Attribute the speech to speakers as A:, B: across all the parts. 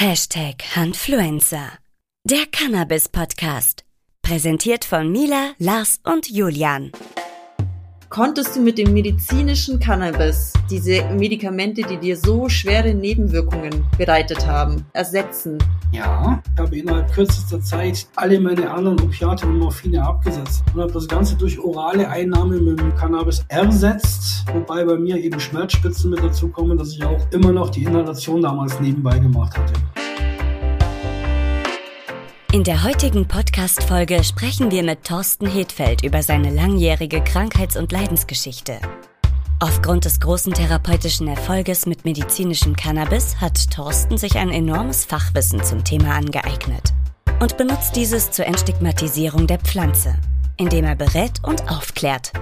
A: Hashtag Handfluencer. Der Cannabis-Podcast. Präsentiert von Mila, Lars und Julian.
B: Konntest du mit dem medizinischen Cannabis diese Medikamente, die dir so schwere Nebenwirkungen bereitet haben, ersetzen?
C: Ja, ich habe innerhalb kürzester Zeit alle meine anderen Opiate und Morphine abgesetzt und habe das Ganze durch orale Einnahme mit dem Cannabis ersetzt, wobei bei mir eben Schmerzspitzen mit dazu kommen, dass ich auch immer noch die Inhalation damals nebenbei gemacht hatte.
A: In der heutigen Podcast-Folge sprechen wir mit Thorsten Hedfeld über seine langjährige Krankheits- und Leidensgeschichte. Aufgrund des großen therapeutischen Erfolges mit medizinischem Cannabis hat Thorsten sich ein enormes Fachwissen zum Thema angeeignet und benutzt dieses zur Entstigmatisierung der Pflanze, indem er berät und aufklärt.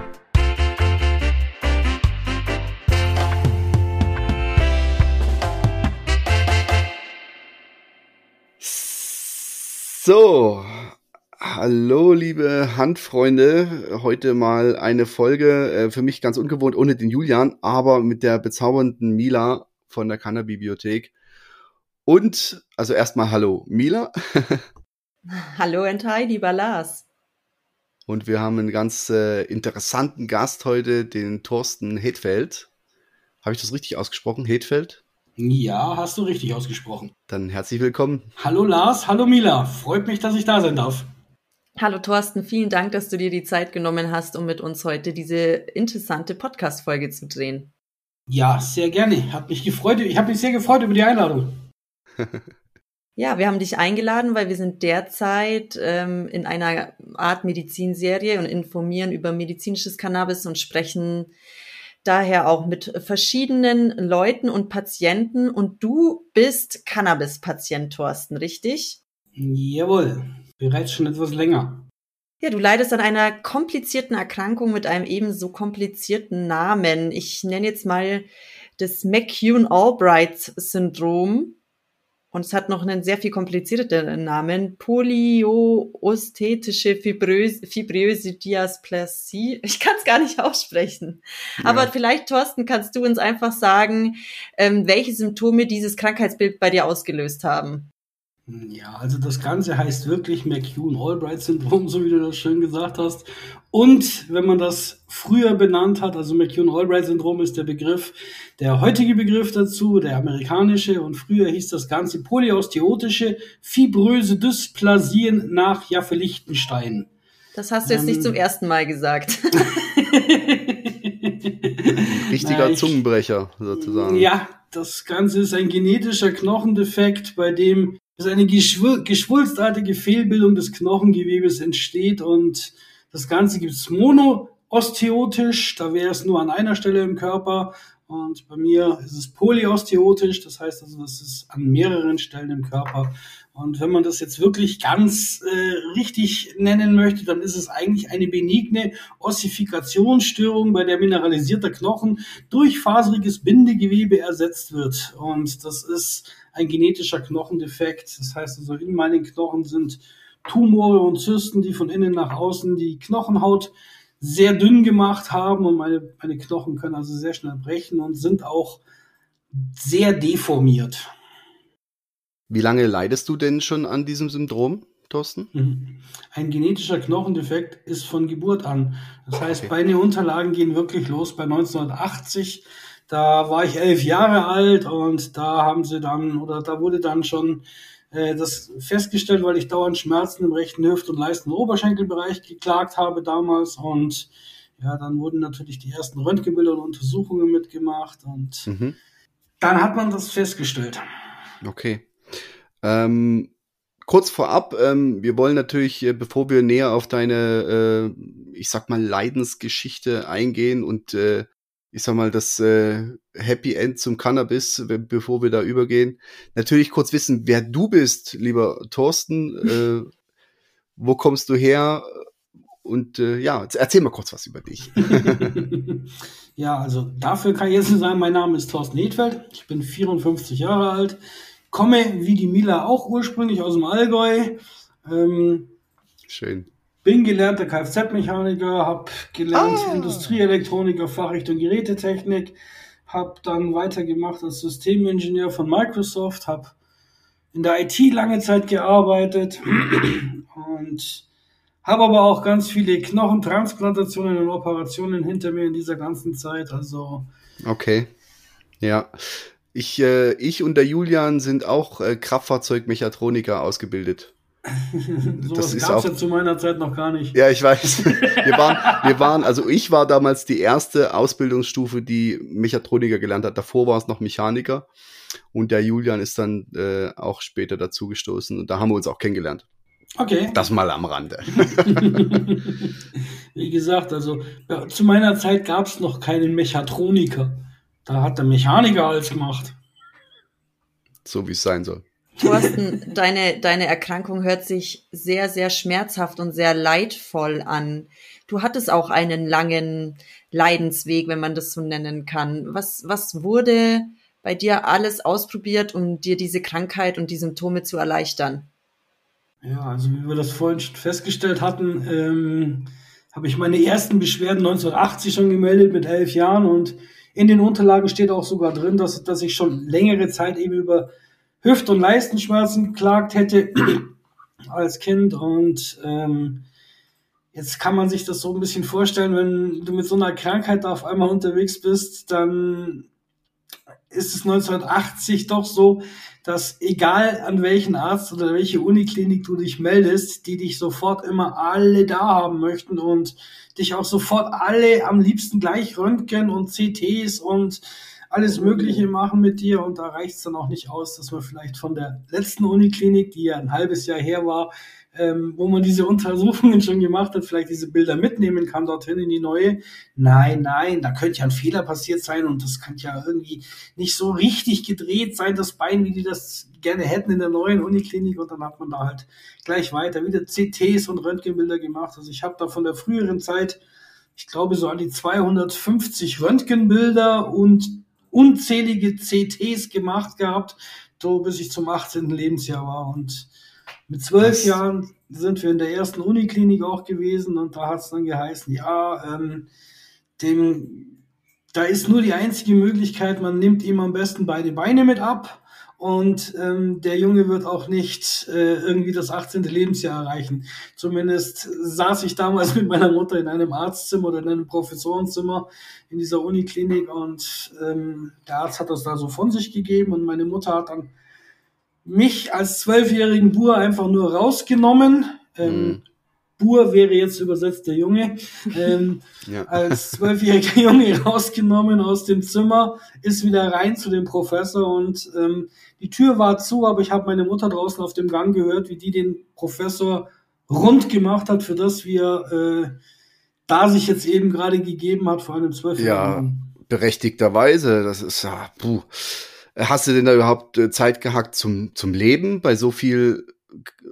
D: So, hallo liebe Handfreunde. Heute mal eine Folge, äh, für mich ganz ungewohnt, ohne den Julian, aber mit der bezaubernden Mila von der Kanner-Bibliothek. Und, also erstmal hallo Mila.
B: hallo Entai, lieber Lars.
D: Und wir haben einen ganz äh, interessanten Gast heute, den Thorsten Hedfeld. Habe ich das richtig ausgesprochen? Hedfeld?
C: Ja, hast du richtig ausgesprochen.
D: Dann herzlich willkommen.
C: Hallo Lars, hallo Mila. Freut mich, dass ich da sein darf.
B: Hallo Thorsten, vielen Dank, dass du dir die Zeit genommen hast, um mit uns heute diese interessante Podcast-Folge zu drehen.
C: Ja, sehr gerne. Hat mich gefreut. Ich habe mich sehr gefreut über die Einladung.
B: ja, wir haben dich eingeladen, weil wir sind derzeit ähm, in einer Art Medizinserie und informieren über medizinisches Cannabis und sprechen daher auch mit verschiedenen Leuten und Patienten. Und du bist Cannabis-Patient, Thorsten, richtig?
C: Jawohl, bereits schon etwas länger.
B: Ja, du leidest an einer komplizierten Erkrankung mit einem ebenso komplizierten Namen. Ich nenne jetzt mal das McCune-Albright-Syndrom und es hat noch einen sehr viel komplizierteren Namen, Polyoosthetische Fibröse, Fibröse Diasplasie. Ich kann es gar nicht aussprechen. Ja. Aber vielleicht, Thorsten, kannst du uns einfach sagen, ähm, welche Symptome dieses Krankheitsbild bei dir ausgelöst haben.
C: Ja, also das Ganze heißt wirklich McCune-Albright-Syndrom, so wie du das schön gesagt hast. Und wenn man das früher benannt hat, also McCune-Albright-Syndrom ist der Begriff, der heutige Begriff dazu, der amerikanische, und früher hieß das Ganze polyosteotische fibröse Dysplasien nach Jaffe Lichtenstein.
B: Das hast du jetzt ähm, nicht zum ersten Mal gesagt.
D: Richtiger Nein, Zungenbrecher sozusagen.
C: Ja, das Ganze ist ein genetischer Knochendefekt, bei dem dass eine geschwulstartige Fehlbildung des Knochengewebes entsteht und das Ganze gibt es monoosteotisch, da wäre es nur an einer Stelle im Körper und bei mir ist es polyosteotisch, das heißt also, das ist an mehreren Stellen im Körper. Und wenn man das jetzt wirklich ganz äh, richtig nennen möchte, dann ist es eigentlich eine benigne Ossifikationsstörung, bei der mineralisierter Knochen durch faseriges Bindegewebe ersetzt wird. Und das ist ein genetischer Knochendefekt. Das heißt also, in meinen Knochen sind Tumore und Zysten, die von innen nach außen die Knochenhaut sehr dünn gemacht haben und meine, meine Knochen können also sehr schnell brechen und sind auch sehr deformiert.
D: Wie lange leidest du denn schon an diesem Syndrom, Thorsten? Mhm.
C: Ein genetischer Knochendefekt ist von Geburt an. Das heißt, okay. meine Unterlagen gehen wirklich los bei 1980. Da war ich elf Jahre alt und da haben sie dann, oder da wurde dann schon äh, das festgestellt, weil ich dauernd Schmerzen im rechten Hüft- und Leisten- und Oberschenkelbereich geklagt habe damals und ja, dann wurden natürlich die ersten Röntgenbilder und Untersuchungen mitgemacht und mhm. dann hat man das festgestellt.
D: Okay. Ähm, kurz vorab, ähm, wir wollen natürlich, äh, bevor wir näher auf deine, äh, ich sag mal, Leidensgeschichte eingehen und äh, ich sag mal, das äh, Happy End zum Cannabis, bevor wir da übergehen. Natürlich kurz wissen, wer du bist, lieber Thorsten. Äh, wo kommst du her? Und äh, ja, erzähl mal kurz was über dich.
C: ja, also dafür kann ich jetzt sagen, mein Name ist Thorsten Hedfeld. Ich bin 54 Jahre alt, komme wie die Mila auch ursprünglich aus dem Allgäu. Ähm,
D: Schön.
C: Bin gelernter Kfz-Mechaniker, habe gelernt ah. Industrieelektroniker, Fachrichtung Gerätetechnik, habe dann weitergemacht als Systemingenieur von Microsoft, habe in der IT lange Zeit gearbeitet und habe aber auch ganz viele Knochentransplantationen und Operationen hinter mir in dieser ganzen Zeit. Also
D: okay, ja. Ich, äh, ich und der Julian sind auch äh, Kraftfahrzeugmechatroniker ausgebildet.
C: So gab es ja zu meiner Zeit noch gar nicht.
D: Ja, ich weiß. Wir waren, wir waren, also ich war damals die erste Ausbildungsstufe, die Mechatroniker gelernt hat. Davor war es noch Mechaniker. Und der Julian ist dann äh, auch später dazugestoßen. Und da haben wir uns auch kennengelernt.
C: Okay.
D: Das mal am Rande.
C: Wie gesagt, also ja, zu meiner Zeit gab es noch keinen Mechatroniker. Da hat der Mechaniker alles gemacht.
D: So wie es sein soll.
B: Thorsten, deine, deine Erkrankung hört sich sehr, sehr schmerzhaft und sehr leidvoll an. Du hattest auch einen langen Leidensweg, wenn man das so nennen kann. Was, was wurde bei dir alles ausprobiert, um dir diese Krankheit und die Symptome zu erleichtern?
C: Ja, also wie wir das vorhin schon festgestellt hatten, ähm, habe ich meine ersten Beschwerden 1980 schon gemeldet mit elf Jahren und in den Unterlagen steht auch sogar drin, dass, dass ich schon längere Zeit eben über Hüft- und Leistenschmerzen geklagt hätte als Kind. Und ähm, jetzt kann man sich das so ein bisschen vorstellen, wenn du mit so einer Krankheit auf einmal unterwegs bist, dann ist es 1980 doch so, dass egal an welchen Arzt oder welche Uniklinik du dich meldest, die dich sofort immer alle da haben möchten und dich auch sofort alle am liebsten gleich röntgen und CTs und alles Mögliche machen mit dir und da reicht es dann auch nicht aus, dass man vielleicht von der letzten Uniklinik, die ja ein halbes Jahr her war, ähm, wo man diese Untersuchungen schon gemacht hat, vielleicht diese Bilder mitnehmen kann dorthin in die neue. Nein, nein, da könnte ja ein Fehler passiert sein und das könnte ja irgendwie nicht so richtig gedreht sein, das Bein, wie die das gerne hätten in der neuen Uniklinik und dann hat man da halt gleich weiter wieder CTs und Röntgenbilder gemacht. Also ich habe da von der früheren Zeit, ich glaube so an die 250 Röntgenbilder und unzählige CTs gemacht gehabt, so bis ich zum 18. Lebensjahr war und mit zwölf Jahren sind wir in der ersten Uniklinik auch gewesen und da hat es dann geheißen, ja, ähm, dem, da ist nur die einzige Möglichkeit, man nimmt ihm am besten beide Beine mit ab und ähm, der Junge wird auch nicht äh, irgendwie das 18. Lebensjahr erreichen. Zumindest saß ich damals mit meiner Mutter in einem Arztzimmer oder in einem Professorenzimmer in dieser Uniklinik und ähm, der Arzt hat das da so von sich gegeben und meine Mutter hat dann mich als zwölfjährigen Bur einfach nur rausgenommen. Ähm, mhm. Bur wäre jetzt übersetzt der Junge. Ähm, ja. Als zwölfjähriger Junge rausgenommen aus dem Zimmer, ist wieder rein zu dem Professor und ähm, die Tür war zu, aber ich habe meine Mutter draußen auf dem Gang gehört, wie die den Professor rund gemacht hat für das, wie er äh, da sich jetzt eben gerade gegeben hat vor einem zwölfjährigen.
D: Ja, berechtigterweise. Das ist ja, puh. Hast du denn da überhaupt äh, Zeit gehackt zum, zum Leben bei so viel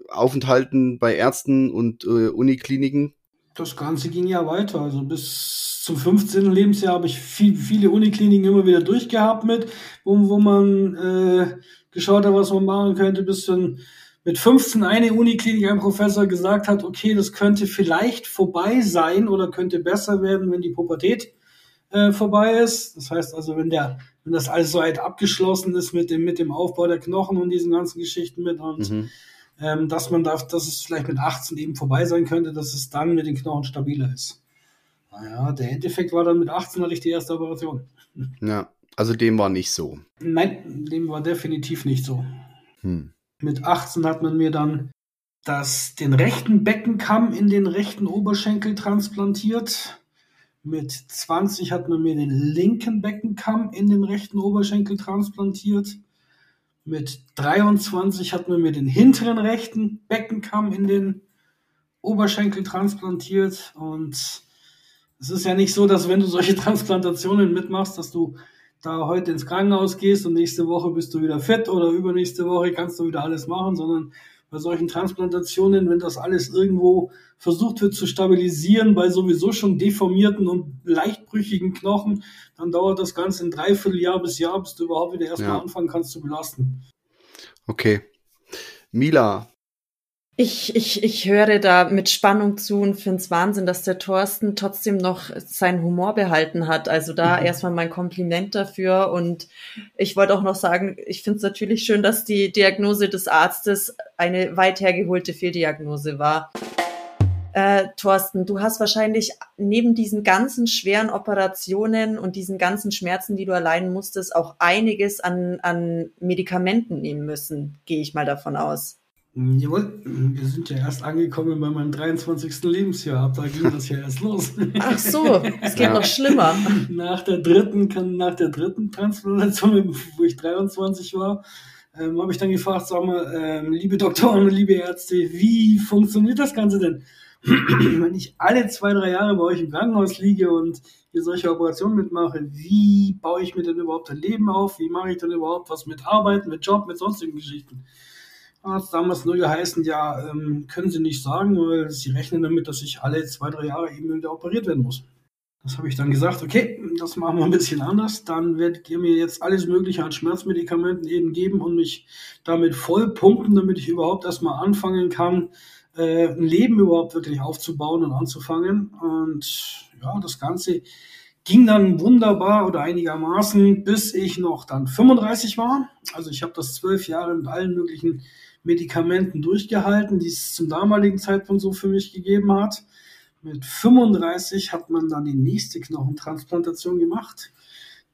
D: Aufenthalten bei Ärzten und äh, Unikliniken?
C: Das Ganze ging ja weiter. Also bis zum 15. Lebensjahr habe ich viel, viele Unikliniken immer wieder durchgehabt mit, wo, wo man äh, geschaut hat, was man machen könnte, bis dann mit 15 eine Uniklinik ein Professor gesagt hat, okay, das könnte vielleicht vorbei sein oder könnte besser werden, wenn die Pubertät äh, vorbei ist. Das heißt also, wenn der wenn das alles so weit abgeschlossen ist mit dem, mit dem Aufbau der Knochen und diesen ganzen Geschichten mit und mhm. Ähm, dass man darf, dass es vielleicht mit 18 eben vorbei sein könnte, dass es dann mit den Knochen stabiler ist. Naja, der Endeffekt war dann mit 18 hatte ich die erste Operation.
D: Ja, also dem war nicht so.
C: Nein, dem war definitiv nicht so. Hm. Mit 18 hat man mir dann das, den rechten Beckenkamm in den rechten Oberschenkel transplantiert. Mit 20 hat man mir den linken Beckenkamm in den rechten Oberschenkel transplantiert. Mit 23 hat man mir den hinteren rechten Beckenkamm in den Oberschenkel transplantiert. Und es ist ja nicht so, dass wenn du solche Transplantationen mitmachst, dass du da heute ins Krankenhaus gehst und nächste Woche bist du wieder fit oder übernächste Woche kannst du wieder alles machen, sondern bei solchen Transplantationen, wenn das alles irgendwo versucht wird zu stabilisieren bei sowieso schon deformierten und leichtbrüchigen Knochen, dann dauert das Ganze ein Dreivierteljahr bis Jahr, bis du überhaupt wieder erstmal ja. anfangen kannst zu belasten.
D: Okay. Mila,
B: Ich, ich, ich höre da mit Spannung zu und finde es Wahnsinn, dass der Thorsten trotzdem noch seinen Humor behalten hat. Also da mhm. erstmal mein Kompliment dafür. Und ich wollte auch noch sagen, ich finde es natürlich schön, dass die Diagnose des Arztes eine weit hergeholte Fehldiagnose war. Äh, Thorsten, du hast wahrscheinlich neben diesen ganzen schweren Operationen und diesen ganzen Schmerzen, die du erleiden musstest, auch einiges an, an Medikamenten nehmen müssen, gehe ich mal davon aus.
C: Jawohl, wir sind ja erst angekommen bei meinem 23. Lebensjahr. da ging das ja erst los.
B: Ach so, es geht ja. noch schlimmer.
C: Nach der dritten, nach der dritten Transplantation, wo ich 23 war, ähm, habe ich dann gefragt, sag mal, ähm, liebe Doktoren und liebe Ärzte, wie funktioniert das Ganze denn? Wenn ich alle zwei, drei Jahre bei euch im Krankenhaus liege und hier solche Operationen mitmache, wie baue ich mir denn überhaupt ein Leben auf? Wie mache ich denn überhaupt was mit Arbeit, mit Job, mit sonstigen Geschichten? Es damals nur geheißen, ja, ähm, können Sie nicht sagen, weil Sie rechnen damit, dass ich alle zwei, drei Jahre eben wieder operiert werden muss. Das habe ich dann gesagt, okay, das machen wir ein bisschen anders. Dann werdet ihr mir jetzt alles Mögliche an Schmerzmedikamenten eben geben und mich damit voll pumpen, damit ich überhaupt erstmal anfangen kann, äh, ein Leben überhaupt wirklich aufzubauen und anzufangen. Und ja, das Ganze ging dann wunderbar oder einigermaßen, bis ich noch dann 35 war. Also ich habe das zwölf Jahre mit allen möglichen Medikamenten durchgehalten, die es zum damaligen Zeitpunkt so für mich gegeben hat. Mit 35 hat man dann die nächste Knochentransplantation gemacht.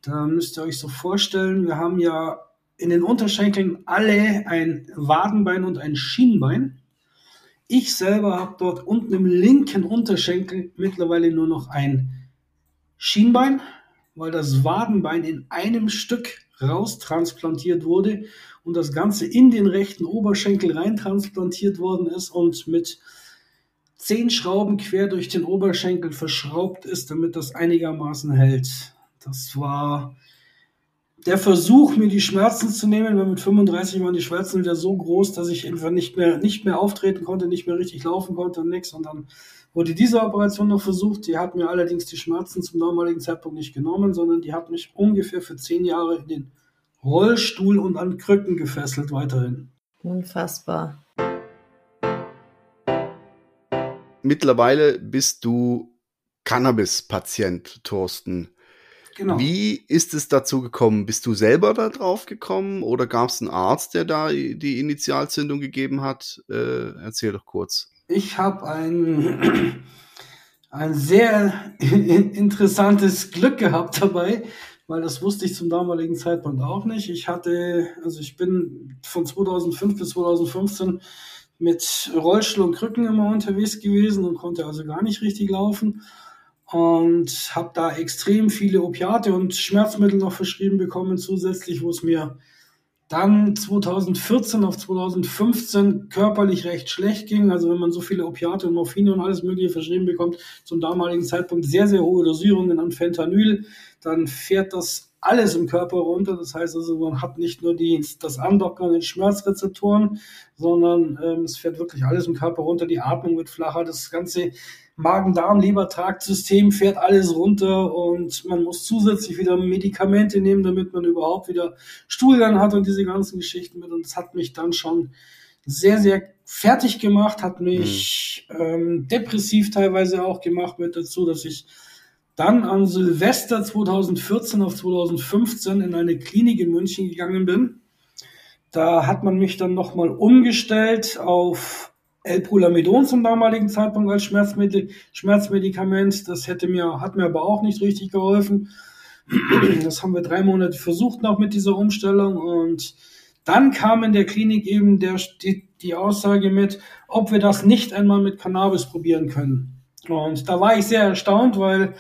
C: Da müsst ihr euch so vorstellen, wir haben ja in den Unterschenkeln alle ein Wadenbein und ein Schienbein. Ich selber habe dort unten im linken Unterschenkel mittlerweile nur noch ein Schienbein, weil das Wadenbein in einem Stück raustransplantiert wurde und das Ganze in den rechten Oberschenkel reintransplantiert worden ist und mit zehn Schrauben quer durch den Oberschenkel verschraubt ist, damit das einigermaßen hält. Das war der Versuch, mir die Schmerzen zu nehmen, weil mit 35 waren die Schmerzen wieder so groß, dass ich einfach nicht mehr, nicht mehr auftreten konnte, nicht mehr richtig laufen konnte und nichts. Und dann wurde diese Operation noch versucht. Die hat mir allerdings die Schmerzen zum damaligen Zeitpunkt nicht genommen, sondern die hat mich ungefähr für zehn Jahre in den Rollstuhl und an Krücken gefesselt weiterhin.
B: Unfassbar.
D: Mittlerweile bist du Cannabis-Patient, Thorsten. Genau. Wie ist es dazu gekommen? Bist du selber da drauf gekommen oder gab es einen Arzt, der da die Initialzündung gegeben hat? Äh, erzähl doch kurz.
C: Ich habe ein, ein sehr interessantes Glück gehabt dabei weil das wusste ich zum damaligen Zeitpunkt auch nicht. Ich hatte, also ich bin von 2005 bis 2015 mit Rollstuhl und Krücken immer unterwegs gewesen und konnte also gar nicht richtig laufen und habe da extrem viele Opiate und Schmerzmittel noch verschrieben bekommen zusätzlich, wo es mir dann 2014 auf 2015 körperlich recht schlecht ging. Also wenn man so viele Opiate und Morphine und alles Mögliche verschrieben bekommt, zum damaligen Zeitpunkt sehr, sehr hohe Dosierungen an Fentanyl, dann fährt das alles im Körper runter. Das heißt also, man hat nicht nur die, das Andocken an den Schmerzrezeptoren, sondern ähm, es fährt wirklich alles im Körper runter. Die Atmung wird flacher, das ganze Magen-Darm-Lebertraktsystem fährt alles runter und man muss zusätzlich wieder Medikamente nehmen, damit man überhaupt wieder Stuhlgang hat und diese ganzen Geschichten mit. Und es hat mich dann schon sehr, sehr fertig gemacht, hat mich mhm. ähm, depressiv teilweise auch gemacht mit dazu, dass ich dann an Silvester 2014 auf 2015 in eine Klinik in München gegangen bin. Da hat man mich dann nochmal umgestellt auf L-Pulamidon zum damaligen Zeitpunkt als Schmerzmittel, Schmerzmedikament. Das hätte mir, hat mir aber auch nicht richtig geholfen. Das haben wir drei Monate versucht noch mit dieser Umstellung und dann kam in der Klinik eben der, die, die Aussage mit, ob wir das nicht einmal mit Cannabis probieren können. Und da war ich sehr erstaunt, weil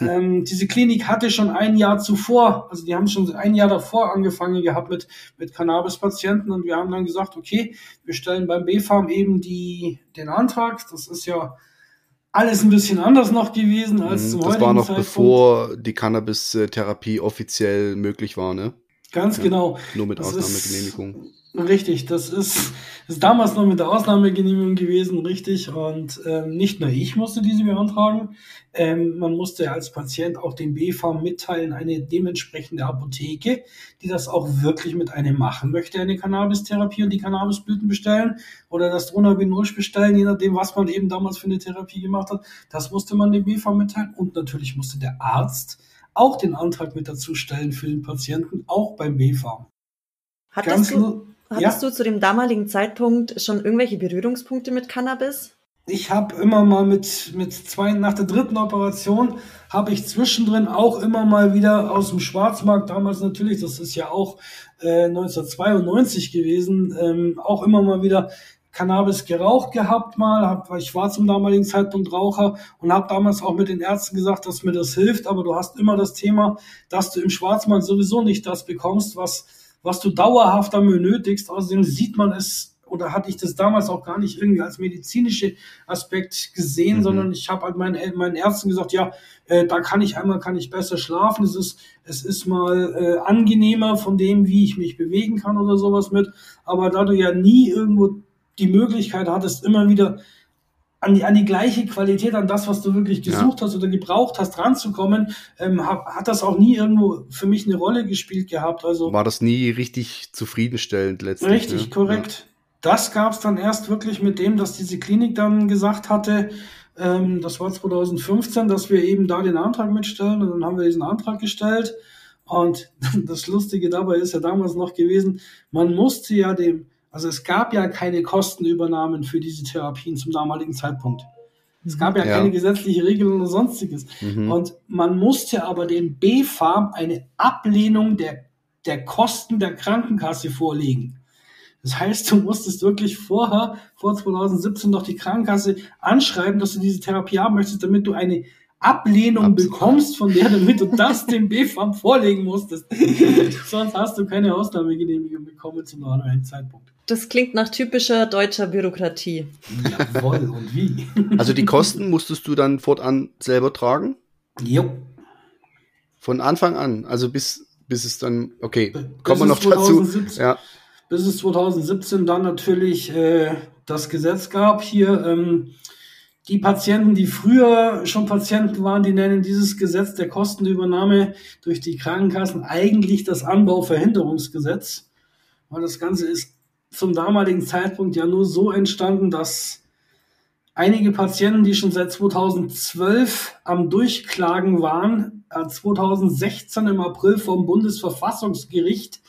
C: ähm, diese Klinik hatte schon ein Jahr zuvor, also die haben schon ein Jahr davor angefangen gehabt mit, mit Cannabis-Patienten und wir haben dann gesagt, okay, wir stellen beim B-Farm eben die, den Antrag. Das ist ja alles ein bisschen anders noch gewesen als mhm,
D: zum Das war noch Zeitpunkt. bevor die Cannabis-Therapie offiziell möglich war, ne?
C: Ganz ja, genau.
D: Nur mit das Ausnahmegenehmigung.
C: Richtig, das ist, ist damals noch mit der Ausnahmegenehmigung gewesen, richtig. Und ähm, nicht nur ich musste diese beantragen, ähm, man musste als Patient auch dem BFAM mitteilen, eine dementsprechende Apotheke, die das auch wirklich mit einem machen möchte, eine Cannabis-Therapie und die Cannabisblüten bestellen oder das Dronabinol bestellen, je nachdem, was man eben damals für eine Therapie gemacht hat. Das musste man dem BFAM mitteilen und natürlich musste der Arzt auch den Antrag mit dazu stellen für den Patienten, auch beim BFAM.
B: Hattest du, hattest ja. du zu dem damaligen Zeitpunkt schon irgendwelche Berührungspunkte mit Cannabis?
C: Ich habe immer mal mit, mit zwei, nach der dritten Operation habe ich zwischendrin auch immer mal wieder aus dem Schwarzmarkt, damals natürlich, das ist ja auch äh, 1992 gewesen, ähm, auch immer mal wieder Cannabis geraucht gehabt mal, hab, weil ich war zum damaligen Zeitpunkt Raucher und habe damals auch mit den Ärzten gesagt, dass mir das hilft, aber du hast immer das Thema, dass du im Schwarzmarkt sowieso nicht das bekommst, was was du dauerhaft dann benötigst. Außerdem sieht man es oder hatte ich das damals auch gar nicht irgendwie als medizinische Aspekt gesehen, mhm. sondern ich habe halt meinen, meinen Ärzten gesagt, ja, äh, da kann ich einmal kann ich besser schlafen. Es ist es ist mal äh, angenehmer von dem, wie ich mich bewegen kann oder sowas mit. Aber da du ja nie irgendwo die Möglichkeit hattest, immer wieder an die, an die gleiche Qualität, an das, was du wirklich gesucht ja. hast oder gebraucht hast, ranzukommen, ähm, hat, hat das auch nie irgendwo für mich eine Rolle gespielt gehabt. Also
D: war das nie richtig zufriedenstellend letztlich.
C: Richtig, ne? korrekt. Ja. Das gab es dann erst wirklich mit dem, dass diese Klinik dann gesagt hatte, ähm, das war 2015, dass wir eben da den Antrag mitstellen und dann haben wir diesen Antrag gestellt. Und das Lustige dabei ist ja damals noch gewesen, man musste ja dem also es gab ja keine Kostenübernahmen für diese Therapien zum damaligen Zeitpunkt. Es gab ja, ja. keine gesetzliche Regelung oder sonstiges. Mhm. Und man musste aber dem B-Farm eine Ablehnung der, der Kosten der Krankenkasse vorlegen. Das heißt, du musstest wirklich vorher, vor 2017 noch die Krankenkasse anschreiben, dass du diese Therapie haben möchtest, damit du eine Ablehnung Absolut. bekommst von der, damit du das dem BFAM vorlegen musstest. Sonst hast du keine Ausnahmegenehmigung bekommen zum normalen Zeitpunkt.
B: Das klingt nach typischer deutscher Bürokratie.
C: Jawohl, und wie?
D: Also die Kosten musstest du dann fortan selber tragen?
C: Jo.
D: Von Anfang an, also bis, bis es dann, okay, kommen wir noch 2017, dazu. Ja.
C: Bis es 2017 dann natürlich äh, das Gesetz gab hier, ähm, die Patienten, die früher schon Patienten waren, die nennen dieses Gesetz der Kostenübernahme durch die Krankenkassen eigentlich das Anbauverhinderungsgesetz, weil das Ganze ist zum damaligen Zeitpunkt ja nur so entstanden, dass einige Patienten, die schon seit 2012 am Durchklagen waren, 2016 äh, im April vom Bundesverfassungsgericht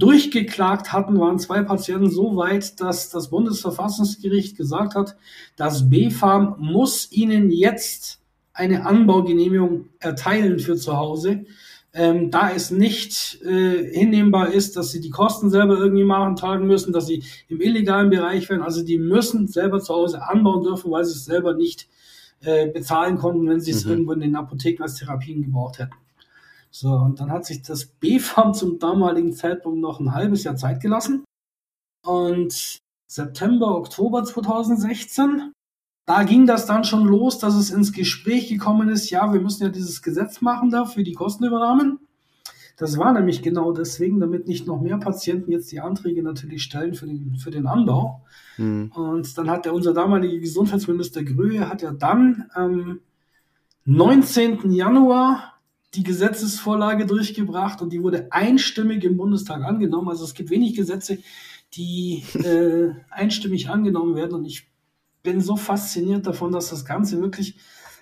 C: durchgeklagt hatten, waren zwei Patienten so weit, dass das Bundesverfassungsgericht gesagt hat, das BfArM muss ihnen jetzt eine Anbaugenehmigung erteilen für zu Hause, ähm, da es nicht äh, hinnehmbar ist, dass sie die Kosten selber irgendwie machen, tragen müssen, dass sie im illegalen Bereich werden. Also die müssen selber zu Hause anbauen dürfen, weil sie es selber nicht äh, bezahlen konnten, wenn sie es mhm. irgendwo in den Apotheken als Therapien gebraucht hätten. So, und dann hat sich das BfArM zum damaligen Zeitpunkt noch ein halbes Jahr Zeit gelassen. Und September, Oktober 2016, da ging das dann schon los, dass es ins Gespräch gekommen ist, ja, wir müssen ja dieses Gesetz machen da für die Kostenübernahmen. Das war nämlich genau deswegen, damit nicht noch mehr Patienten jetzt die Anträge natürlich stellen für den, für den Anbau. Mhm. Und dann hat der, unser damaliger Gesundheitsminister Gröhe hat ja dann am 19. Januar die Gesetzesvorlage durchgebracht und die wurde einstimmig im Bundestag angenommen. Also es gibt wenig Gesetze, die äh, einstimmig angenommen werden und ich bin so fasziniert davon, dass das Ganze wirklich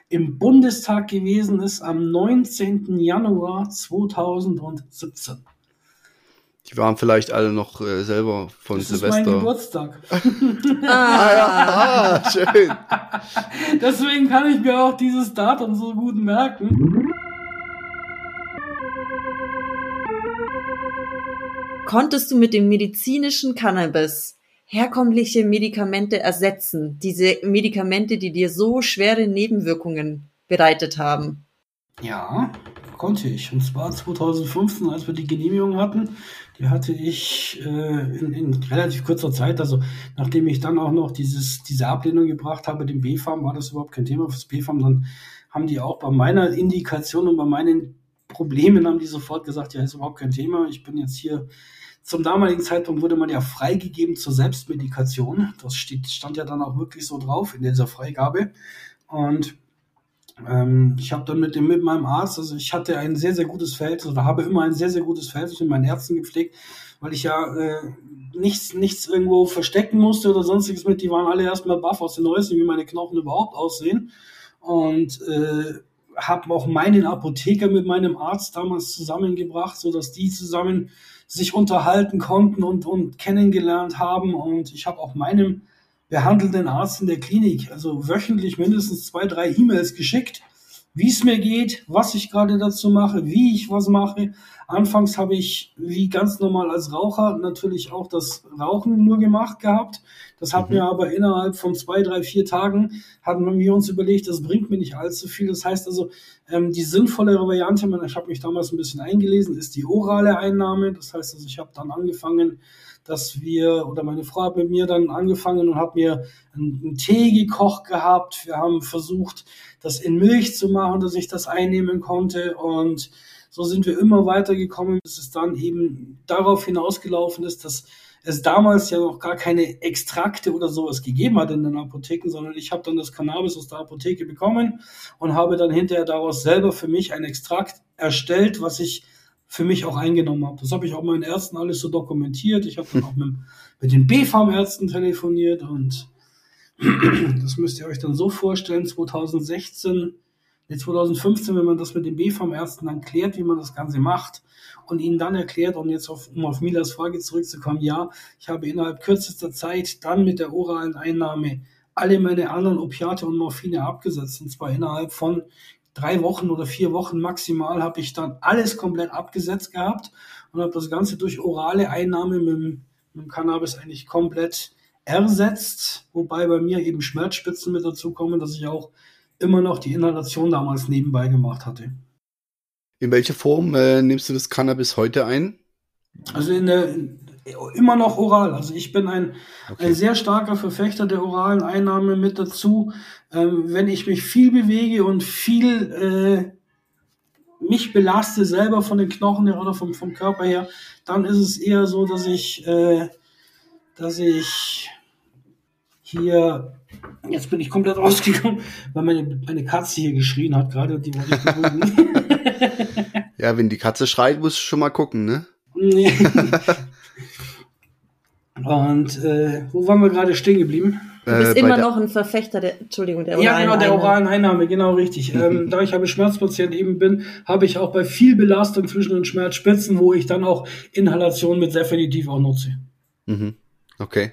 C: im Bundestag gewesen ist am 19. Januar 2017.
D: Die waren vielleicht alle noch äh, selber von das Silvester. Das ist
C: mein Geburtstag.
D: ah, ja, ah, schön.
C: Deswegen kann ich mir auch dieses Datum so gut merken.
B: Konntest du mit dem medizinischen Cannabis herkömmliche Medikamente ersetzen? Diese Medikamente, die dir so schwere Nebenwirkungen bereitet haben?
C: Ja, konnte ich. Und zwar 2015, als wir die Genehmigung hatten, die hatte ich äh, in, in, relativ kurzer Zeit, also nachdem ich dann auch noch dieses, diese Ablehnung gebracht habe, dem B-Farm, war das überhaupt kein Thema fürs B-Farm, dann haben die auch bei meiner Indikation und bei meinen Problemen haben die sofort gesagt, ja, ist überhaupt kein Thema. Ich bin jetzt hier zum damaligen Zeitpunkt wurde man ja freigegeben zur Selbstmedikation. Das steht, stand ja dann auch wirklich so drauf in dieser Freigabe. Und ähm, ich habe dann mit dem mit meinem Arzt, also ich hatte ein sehr, sehr gutes Verhältnis oder habe immer ein sehr, sehr gutes Verhältnis mit meinen Ärzten gepflegt, weil ich ja äh, nichts, nichts irgendwo verstecken musste oder sonstiges mit. Die waren alle erstmal baff aus den Häuschen, wie meine Knochen überhaupt aussehen. Und äh, habe auch meinen Apotheker mit meinem Arzt damals zusammengebracht, so dass die zusammen sich unterhalten konnten und, und kennengelernt haben. Und ich habe auch meinem behandelnden Arzt in der Klinik, also wöchentlich mindestens zwei, drei E-Mails geschickt, wie es mir geht, was ich gerade dazu mache, wie ich was mache. Anfangs habe ich wie ganz normal als Raucher natürlich auch das Rauchen nur gemacht gehabt. Das hat mhm. mir aber innerhalb von zwei, drei, vier Tagen hatten wir uns überlegt, das bringt mir nicht allzu viel. Das heißt also, ähm, die sinnvollere Variante, ich habe mich damals ein bisschen eingelesen, ist die orale Einnahme. Das heißt also, ich habe dann angefangen, dass wir, oder meine Frau hat mit mir dann angefangen und hat mir einen, einen Tee gekocht gehabt. Wir haben versucht, das in Milch zu machen, dass ich das einnehmen konnte und so sind wir immer weitergekommen, bis es dann eben darauf hinausgelaufen ist, dass es damals ja noch gar keine Extrakte oder sowas gegeben hat in den Apotheken, sondern ich habe dann das Cannabis aus der Apotheke bekommen und habe dann hinterher daraus selber für mich ein Extrakt erstellt, was ich für mich auch eingenommen habe. Das habe ich auch meinen Ärzten alles so dokumentiert. Ich habe dann auch mit, mit den B-Farm-Ärzten telefoniert und das müsst ihr euch dann so vorstellen, 2016 2015, wenn man das mit den BFAM-Ärzten dann klärt, wie man das Ganze macht und ihnen dann erklärt, und jetzt auf, um auf Milas Frage zurückzukommen, ja, ich habe innerhalb kürzester Zeit dann mit der oralen Einnahme alle meine anderen Opiate und Morphine abgesetzt, und zwar innerhalb von drei Wochen oder vier Wochen maximal habe ich dann alles komplett abgesetzt gehabt und habe das Ganze durch orale Einnahme mit, mit dem Cannabis eigentlich komplett ersetzt, wobei bei mir eben Schmerzspitzen mit dazu kommen, dass ich auch immer noch die Inhalation damals nebenbei gemacht hatte.
D: In welcher Form äh, nimmst du das Cannabis heute ein?
C: Also in der, immer noch oral. Also ich bin ein, okay. ein sehr starker Verfechter der oralen Einnahme mit dazu. Ähm, wenn ich mich viel bewege und viel äh, mich belaste selber von den Knochen her oder vom, vom Körper her, dann ist es eher so, dass ich, äh, dass ich hier, jetzt bin ich komplett rausgekommen, weil meine, meine Katze hier geschrien hat gerade die wollte ich beruhigen.
D: ja, wenn die Katze schreit, musst du schon mal gucken, ne?
C: Und äh, wo waren wir gerade stehen geblieben?
B: Du bist äh, immer noch ein Verfechter der, Entschuldigung,
C: der oralen Ja, genau, der oralen Einnahme, genau richtig. ähm, da ich aber Schmerzpatient eben bin, habe ich auch bei viel Belastung zwischen den Schmerzspitzen, wo ich dann auch Inhalation mit definitiv auch nutze.
D: Mhm. Okay.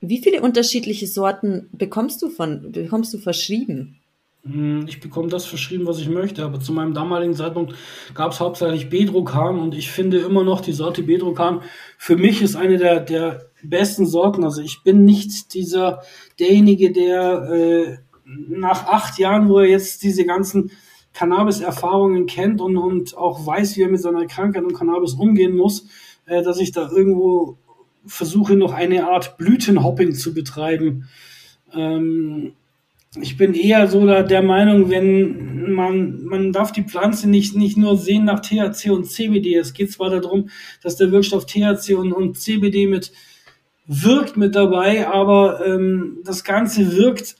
B: Wie viele unterschiedliche Sorten bekommst du von, bekommst du verschrieben?
C: Hm, ich bekomme das verschrieben, was ich möchte, aber zu meinem damaligen Zeitpunkt gab es hauptsächlich Bedrocan und ich finde immer noch die Sorte Bedrocan für mich ist eine der, der besten Sorten. Also ich bin nicht dieser derjenige, der äh, nach acht Jahren, wo er jetzt diese ganzen Cannabis-Erfahrungen kennt und, und auch weiß, wie er mit seiner Krankheit und Cannabis umgehen muss, äh, dass ich da irgendwo versuche noch eine Art Blütenhopping zu betreiben. Ähm, ich bin eher so der Meinung, wenn man, man darf die Pflanze nicht, nicht nur sehen nach THC und CBD. Es geht zwar darum, dass der Wirkstoff THC und, und CBD mit wirkt mit dabei, aber ähm, das Ganze wirkt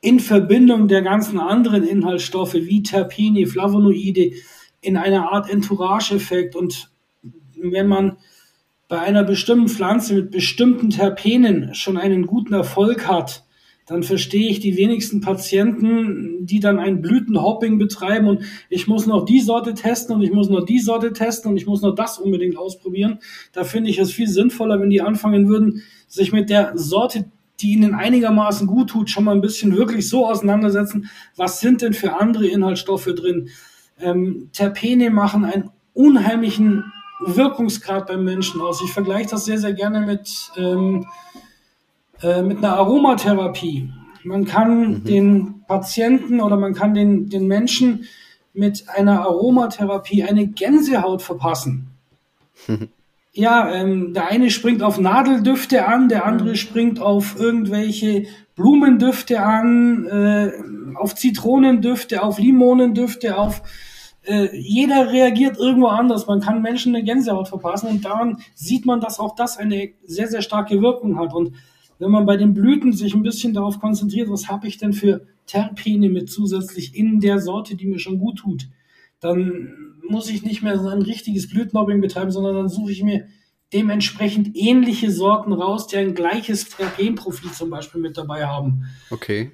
C: in Verbindung der ganzen anderen Inhaltsstoffe wie Terpene, Flavonoide in einer Art Entourage-Effekt. Und wenn man bei einer bestimmten Pflanze mit bestimmten Terpenen schon einen guten Erfolg hat, dann verstehe ich die wenigsten Patienten, die dann ein Blütenhopping betreiben und ich muss noch die Sorte testen und ich muss noch die Sorte testen und ich muss noch das unbedingt ausprobieren. Da finde ich es viel sinnvoller, wenn die anfangen würden, sich mit der Sorte, die ihnen einigermaßen gut tut, schon mal ein bisschen wirklich so auseinandersetzen, was sind denn für andere Inhaltsstoffe drin. Ähm, Terpene machen einen unheimlichen Wirkungsgrad beim Menschen aus. Ich vergleiche das sehr, sehr gerne mit, ähm, äh, mit einer Aromatherapie. Man kann mhm. den Patienten oder man kann den, den Menschen mit einer Aromatherapie eine Gänsehaut verpassen. ja, ähm, der eine springt auf Nadeldüfte an, der andere mhm. springt auf irgendwelche Blumendüfte an, äh, auf Zitronendüfte, auf Limonendüfte, auf äh, jeder reagiert irgendwo anders. Man kann Menschen eine Gänsehaut verpassen und daran sieht man, dass auch das eine sehr, sehr starke Wirkung hat. Und wenn man bei den Blüten sich ein bisschen darauf konzentriert, was habe ich denn für Terpene mit zusätzlich in der Sorte, die mir schon gut tut, dann muss ich nicht mehr so ein richtiges Blütenmobbing betreiben, sondern dann suche ich mir dementsprechend ähnliche Sorten raus, die ein gleiches Terpenprofil zum Beispiel mit dabei haben.
D: Okay.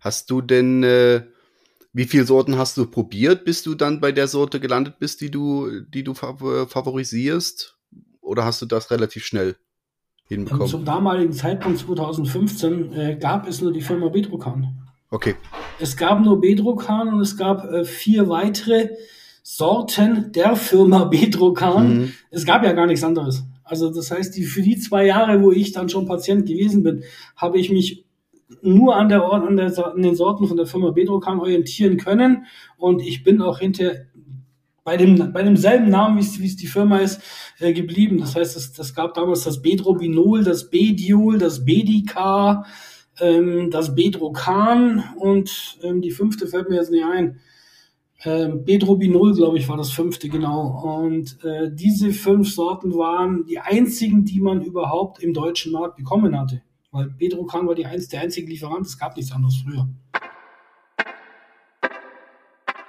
D: Hast du denn, äh, wie viele Sorten hast du probiert, bis du dann bei der Sorte gelandet bist, die du, die du favorisierst? Oder hast du das relativ schnell hinbekommen?
C: Zum damaligen Zeitpunkt 2015 äh, gab es nur die Firma Bedrocan.
D: Okay.
C: Es gab nur Bedrocan und es gab äh, vier weitere Sorten der Firma Bedrocan. Mhm. Es gab ja gar nichts anderes. Also das heißt, die, für die zwei Jahre, wo ich dann schon Patient gewesen bin, habe ich mich nur an, der, an, der, an den Sorten von der Firma Bedrocan orientieren können. Und ich bin auch hinter bei dem bei demselben Namen, wie es die Firma ist, äh, geblieben. Das heißt, es, das gab damals das Bedrobinol, das Bediol, das Bedicar, ähm, das Bedrocan und ähm, die fünfte fällt mir jetzt nicht ein. Ähm, Bedrobinol, glaube ich, war das fünfte, genau. Und äh, diese fünf Sorten waren die einzigen, die man überhaupt im deutschen Markt bekommen hatte. Weil Bedrocan war die eins, der einzige Lieferant, es gab nichts anderes früher.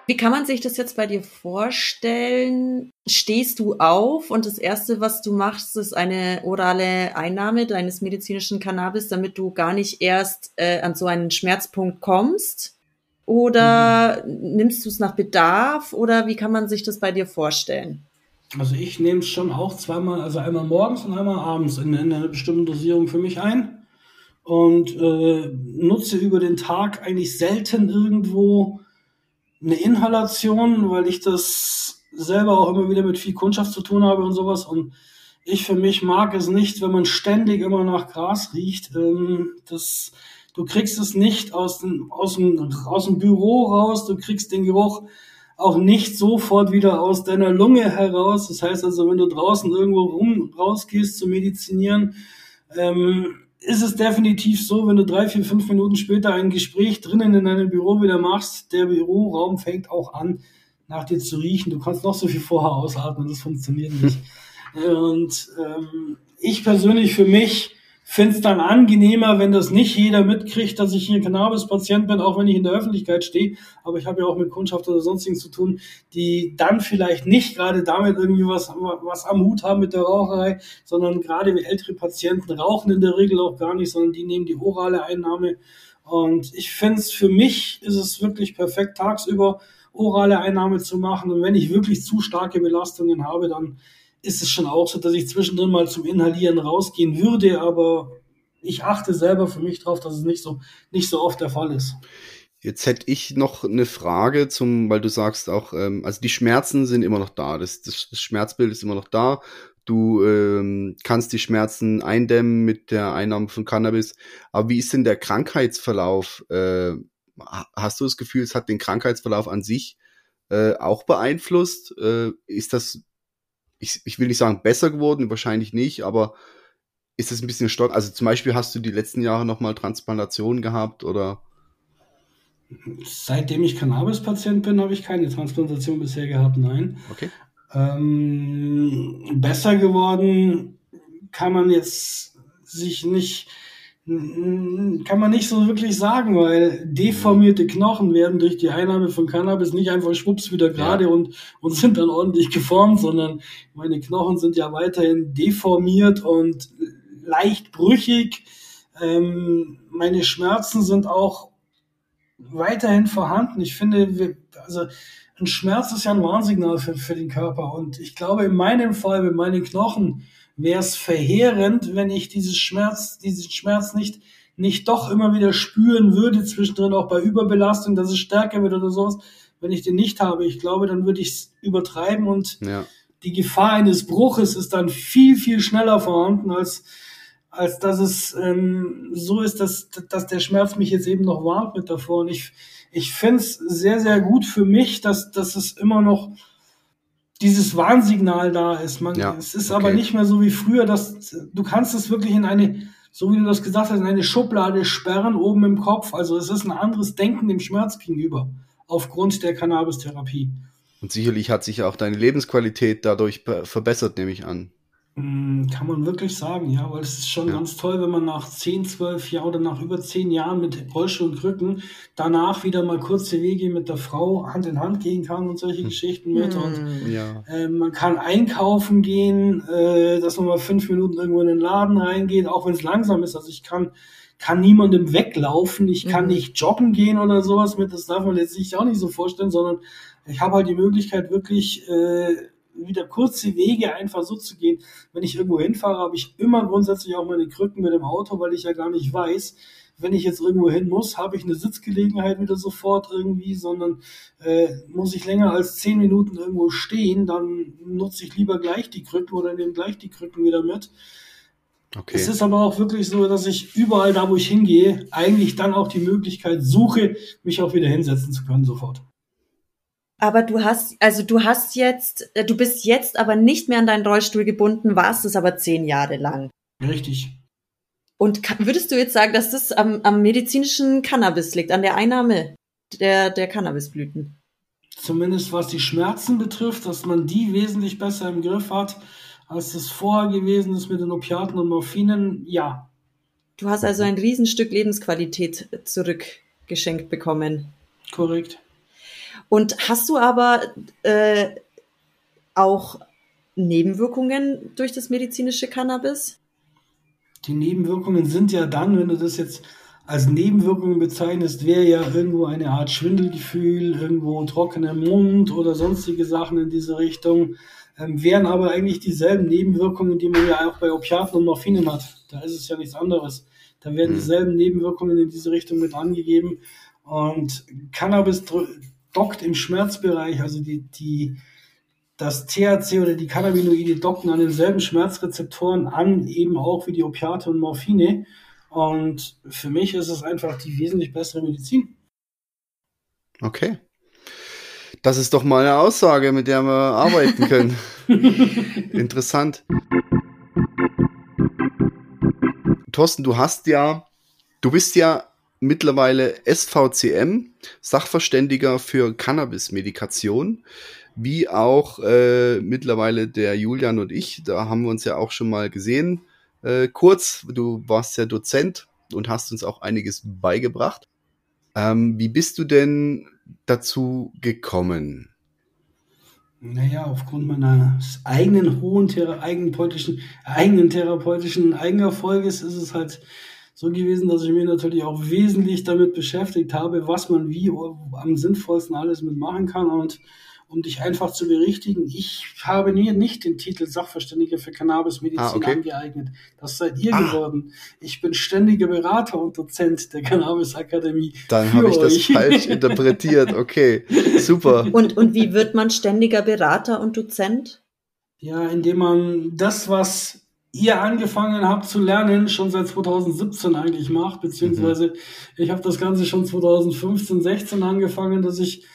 B: Wie kann man sich das jetzt bei dir vorstellen? Stehst du auf und das Erste, was du machst, ist eine orale Einnahme deines medizinischen Cannabis, damit du gar nicht erst äh, an so einen Schmerzpunkt kommst? Oder mhm. nimmst du es nach Bedarf? Oder wie kann man sich das bei dir vorstellen?
C: Also ich nehme es schon auch zweimal, also einmal morgens und einmal abends in, in einer bestimmten Dosierung für mich ein und äh, nutze über den Tag eigentlich selten irgendwo eine Inhalation, weil ich das selber auch immer wieder mit viel Kundschaft zu tun habe und sowas. Und ich für mich mag es nicht, wenn man ständig immer nach Gras riecht. Ähm, das, du kriegst es nicht aus dem, aus, dem, aus dem Büro raus, du kriegst den Geruch auch nicht sofort wieder aus deiner Lunge heraus. Das heißt also, wenn du draußen irgendwo rum rausgehst zu medizinieren, ähm, ist es definitiv so, wenn du drei, vier, fünf Minuten später ein Gespräch drinnen in deinem Büro wieder machst, der Büroraum fängt auch an, nach dir zu riechen. Du kannst noch so viel vorher ausatmen, das funktioniert nicht. Und ähm, ich persönlich für mich finde es dann angenehmer, wenn das nicht jeder mitkriegt, dass ich hier Cannabis-Patient bin, auch wenn ich in der Öffentlichkeit stehe. Aber ich habe ja auch mit Kundschaft oder sonstigen zu tun, die dann vielleicht nicht gerade damit irgendwie was, was am Hut haben mit der Raucherei, sondern gerade ältere Patienten rauchen in der Regel auch gar nicht, sondern die nehmen die orale Einnahme. Und ich finde es für mich ist es wirklich perfekt, tagsüber orale Einnahme zu machen. Und wenn ich wirklich zu starke Belastungen habe, dann ist es schon auch so, dass ich zwischendrin mal zum Inhalieren rausgehen würde, aber ich achte selber für mich drauf, dass es nicht so, nicht so oft der Fall ist.
D: Jetzt hätte ich noch eine Frage zum, weil du sagst auch, ähm, also die Schmerzen sind immer noch da, das, das, das Schmerzbild ist immer noch da. Du ähm, kannst die Schmerzen eindämmen mit der Einnahme von Cannabis. Aber wie ist denn der Krankheitsverlauf? Äh, hast du das Gefühl, es hat den Krankheitsverlauf an sich äh, auch beeinflusst? Äh, ist das ich, ich will nicht sagen besser geworden, wahrscheinlich nicht, aber ist es ein bisschen stock? Also zum Beispiel hast du die letzten Jahre nochmal Transplantationen gehabt oder?
C: Seitdem ich Cannabis-Patient bin, habe ich keine Transplantation bisher gehabt, nein.
D: Okay.
C: Ähm, besser geworden kann man jetzt sich nicht kann man nicht so wirklich sagen, weil deformierte Knochen werden durch die Einnahme von Cannabis nicht einfach schwupps wieder gerade ja. und, und sind dann ordentlich geformt, sondern meine Knochen sind ja weiterhin deformiert und leicht brüchig. Ähm, meine Schmerzen sind auch weiterhin vorhanden. Ich finde, wir, also ein Schmerz ist ja ein Warnsignal für, für den Körper und ich glaube, in meinem Fall mit meinen Knochen wäre es verheerend, wenn ich dieses Schmerz, diesen Schmerz nicht, nicht doch immer wieder spüren würde, zwischendrin auch bei Überbelastung, dass es stärker wird oder sowas, wenn ich den nicht habe. Ich glaube, dann würde ich es übertreiben und ja. die Gefahr eines Bruches ist dann viel, viel schneller vorhanden, als, als dass es ähm, so ist, dass, dass der Schmerz mich jetzt eben noch warnt mit davor. Und ich, ich finde es sehr, sehr gut für mich, dass, dass es immer noch dieses Warnsignal da ist. Man, ja, es ist okay. aber nicht mehr so wie früher, dass du kannst es wirklich in eine, so wie du das gesagt hast, in eine Schublade sperren oben im Kopf. Also es ist ein anderes Denken dem Schmerz gegenüber aufgrund der Cannabis-Therapie.
D: Und sicherlich hat sich auch deine Lebensqualität dadurch verbessert, nehme ich an.
C: Mm, kann man wirklich sagen, ja, weil es ist schon ja. ganz toll, wenn man nach 10, 12 Jahren oder nach über 10 Jahren mit Rollstuhl und Krücken danach wieder mal kurze Wege mit der Frau Hand in Hand gehen kann und solche hm. Geschichten mit. Hm. Und ja. äh, man kann einkaufen gehen, äh, dass man mal fünf Minuten irgendwo in den Laden reingeht, auch wenn es langsam ist. Also ich kann, kann niemandem weglaufen, ich kann mhm. nicht joggen gehen oder sowas mit, das darf man jetzt sich auch nicht so vorstellen, sondern ich habe halt die Möglichkeit wirklich äh, wieder kurze Wege einfach so zu gehen. Wenn ich irgendwo hinfahre, habe ich immer grundsätzlich auch meine Krücken mit dem Auto, weil ich ja gar nicht weiß, wenn ich jetzt irgendwo hin muss, habe ich eine Sitzgelegenheit wieder sofort irgendwie, sondern äh, muss ich länger als zehn Minuten irgendwo stehen, dann nutze ich lieber gleich die Krücken oder nehme gleich die Krücken wieder mit. Okay. Es ist aber auch wirklich so, dass ich überall da, wo ich hingehe, eigentlich dann auch die Möglichkeit suche, mich auch wieder hinsetzen zu können sofort.
B: Aber du hast, also du hast jetzt, äh, du bist jetzt aber nicht mehr an deinen Rollstuhl gebunden, warst es aber zehn Jahre lang.
C: Richtig.
B: Und würdest du jetzt sagen, dass das am, am medizinischen Cannabis liegt, an der Einnahme der, der Cannabisblüten?
C: Zumindest was die Schmerzen betrifft, dass man die wesentlich besser im Griff hat, als das vorher gewesen ist mit den Opiaten und Morphinen, ja.
B: Du hast also ein Riesenstück Lebensqualität zurückgeschenkt bekommen.
C: Korrekt.
B: Und hast du aber äh, auch Nebenwirkungen durch das medizinische Cannabis?
C: Die Nebenwirkungen sind ja dann, wenn du das jetzt als Nebenwirkungen bezeichnest, wäre ja irgendwo eine Art Schwindelgefühl, irgendwo trockener Mund oder sonstige Sachen in diese Richtung, ähm, wären aber eigentlich dieselben Nebenwirkungen, die man ja auch bei Opiaten und Morphinen hat. Da ist es ja nichts anderes. Da werden mhm. dieselben Nebenwirkungen in diese Richtung mit angegeben. Und Cannabis dockt im Schmerzbereich, also die, die, das THC oder die Cannabinoide docken an denselben Schmerzrezeptoren an, eben auch wie die Opiate und Morphine. Und für mich ist es einfach die wesentlich bessere Medizin.
D: Okay. Das ist doch mal eine Aussage, mit der wir arbeiten können. Interessant. Thorsten, du hast ja, du bist ja mittlerweile SVCM, Sachverständiger für Cannabis-Medikation, wie auch äh, mittlerweile der Julian und ich. Da haben wir uns ja auch schon mal gesehen. Äh, kurz, du warst ja Dozent und hast uns auch einiges beigebracht. Ähm, wie bist du denn dazu gekommen?
C: Naja, aufgrund meines eigenen hohen eigenen, eigenen therapeutischen Eigenerfolges ist es halt so gewesen, dass ich mir natürlich auch wesentlich damit beschäftigt habe, was man wie am sinnvollsten alles mitmachen kann. Und um dich einfach zu berichtigen, ich habe nie, nicht den Titel Sachverständiger für Cannabismedizin ah, okay. angeeignet. Das seid ihr ah. geworden. Ich bin ständiger Berater und Dozent der Cannabis-Akademie.
D: Dann habe ich das falsch interpretiert. Okay, super.
B: Und, und wie wird man ständiger Berater und Dozent?
C: Ja, indem man das, was ihr angefangen habt zu lernen, schon seit 2017 eigentlich macht, beziehungsweise mhm. ich habe das Ganze schon 2015, 16 angefangen, dass ich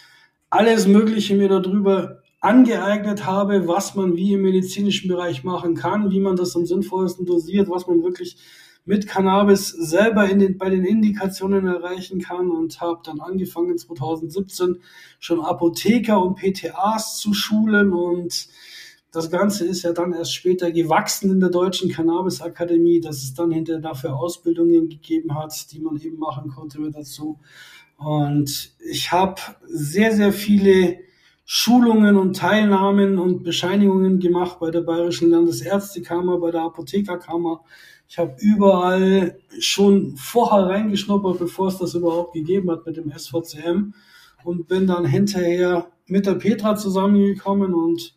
C: alles Mögliche mir darüber angeeignet habe, was man wie im medizinischen Bereich machen kann, wie man das am sinnvollsten dosiert, was man wirklich mit Cannabis selber in den, bei den Indikationen erreichen kann und habe dann angefangen 2017 schon Apotheker und PTAs zu schulen und das Ganze ist ja dann erst später gewachsen in der Deutschen Cannabis Akademie, dass es dann hinterher dafür Ausbildungen gegeben hat, die man eben machen konnte mit dazu. Und ich habe sehr, sehr viele Schulungen und Teilnahmen und Bescheinigungen gemacht bei der Bayerischen Landesärztekammer, bei der Apothekerkammer. Ich habe überall schon vorher reingeschnuppert, bevor es das überhaupt gegeben hat mit dem SVCM und bin dann hinterher mit der Petra zusammengekommen und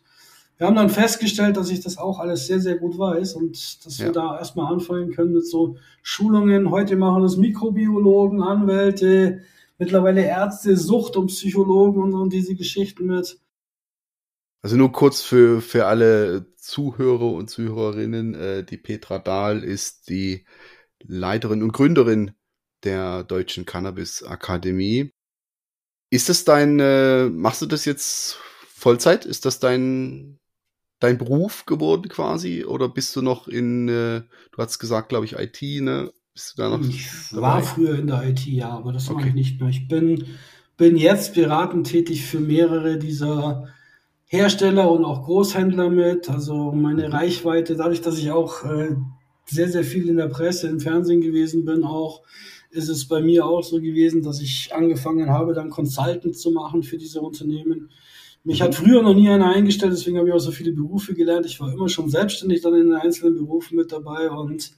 C: wir haben dann festgestellt, dass ich das auch alles sehr, sehr gut weiß und dass ja. wir da erstmal anfangen können mit so Schulungen. Heute machen das Mikrobiologen, Anwälte, mittlerweile Ärzte, Sucht und Psychologen und, und diese Geschichten mit.
D: Also nur kurz für, für alle Zuhörer und Zuhörerinnen, äh, die Petra Dahl ist die Leiterin und Gründerin der Deutschen Cannabis Akademie. Ist das dein, äh, machst du das jetzt Vollzeit? Ist das dein, dein Beruf geworden quasi? Oder bist du noch in, äh, du hast gesagt, glaube ich, IT, ne? Bist du da noch?
C: Ich dabei? war früher in der IT, ja, aber das okay. mache ich nicht mehr. Ich bin, bin jetzt beratend tätig für mehrere dieser Hersteller und auch Großhändler mit. Also meine Reichweite, dadurch, dass ich auch äh, sehr, sehr viel in der Presse, im Fernsehen gewesen bin, auch ist es bei mir auch so gewesen, dass ich angefangen habe, dann Consultant zu machen für diese Unternehmen. Mich hat früher noch nie einer eingestellt, deswegen habe ich auch so viele Berufe gelernt. Ich war immer schon selbstständig dann in den einzelnen Berufen mit dabei und